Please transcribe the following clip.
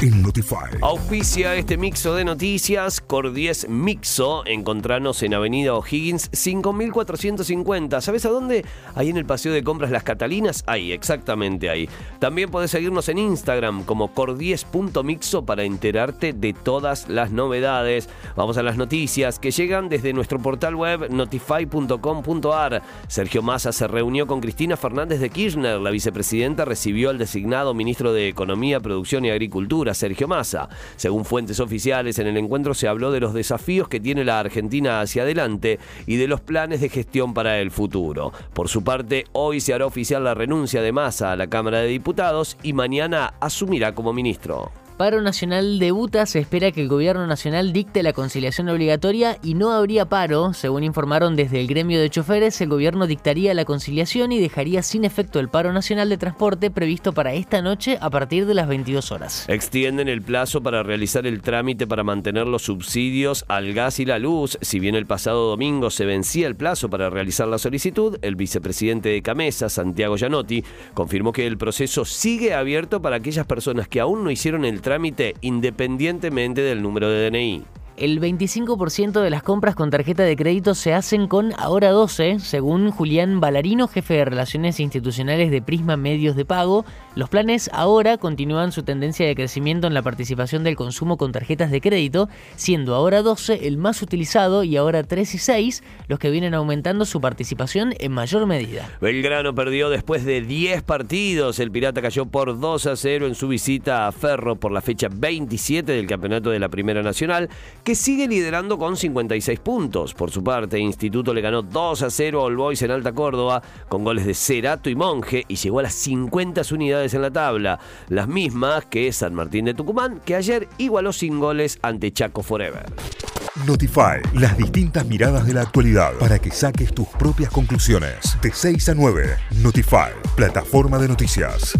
en Notify. Auspicia este mixo de noticias, Cordies Mixo. Encontranos en Avenida O'Higgins 5450. ¿Sabes a dónde? Ahí en el Paseo de Compras Las Catalinas. Ahí, exactamente ahí. También podés seguirnos en Instagram como cordies.mixo para enterarte de todas las novedades. Vamos a las noticias que llegan desde nuestro portal web notify.com.ar. Sergio Massa se reunió con Cristina Fernández de Kirchner. La vicepresidenta recibió al designado ministro de Economía, Producción y Agricultura Sergio Massa. Según fuentes oficiales, en el encuentro se habló de los desafíos que tiene la Argentina hacia adelante y de los planes de gestión para el futuro. Por su parte, hoy se hará oficial la renuncia de Massa a la Cámara de Diputados y mañana asumirá como ministro. Paro nacional debuta, se espera que el gobierno nacional dicte la conciliación obligatoria y no habría paro. Según informaron desde el gremio de choferes, el gobierno dictaría la conciliación y dejaría sin efecto el paro nacional de transporte previsto para esta noche a partir de las 22 horas. Extienden el plazo para realizar el trámite para mantener los subsidios al gas y la luz. Si bien el pasado domingo se vencía el plazo para realizar la solicitud, el vicepresidente de Camesa, Santiago Gianotti, confirmó que el proceso sigue abierto para aquellas personas que aún no hicieron el trámite independientemente del número de DNI el 25% de las compras con tarjeta de crédito se hacen con Ahora 12, según Julián Balarino, jefe de Relaciones Institucionales de Prisma Medios de Pago. Los planes ahora continúan su tendencia de crecimiento en la participación del consumo con tarjetas de crédito, siendo Ahora 12 el más utilizado y ahora 3 y 6 los que vienen aumentando su participación en mayor medida. Belgrano perdió después de 10 partidos. El Pirata cayó por 2 a 0 en su visita a Ferro por la fecha 27 del Campeonato de la Primera Nacional que sigue liderando con 56 puntos. Por su parte, Instituto le ganó 2 a 0 al Boys en Alta Córdoba con goles de Cerato y Monje y llegó a las 50 en la tabla, las mismas que San Martín de Tucumán, que ayer igualó sin goles ante Chaco Forever. Notify, las distintas miradas de la actualidad para que saques tus propias conclusiones. De 6 a 9, Notify, plataforma de noticias.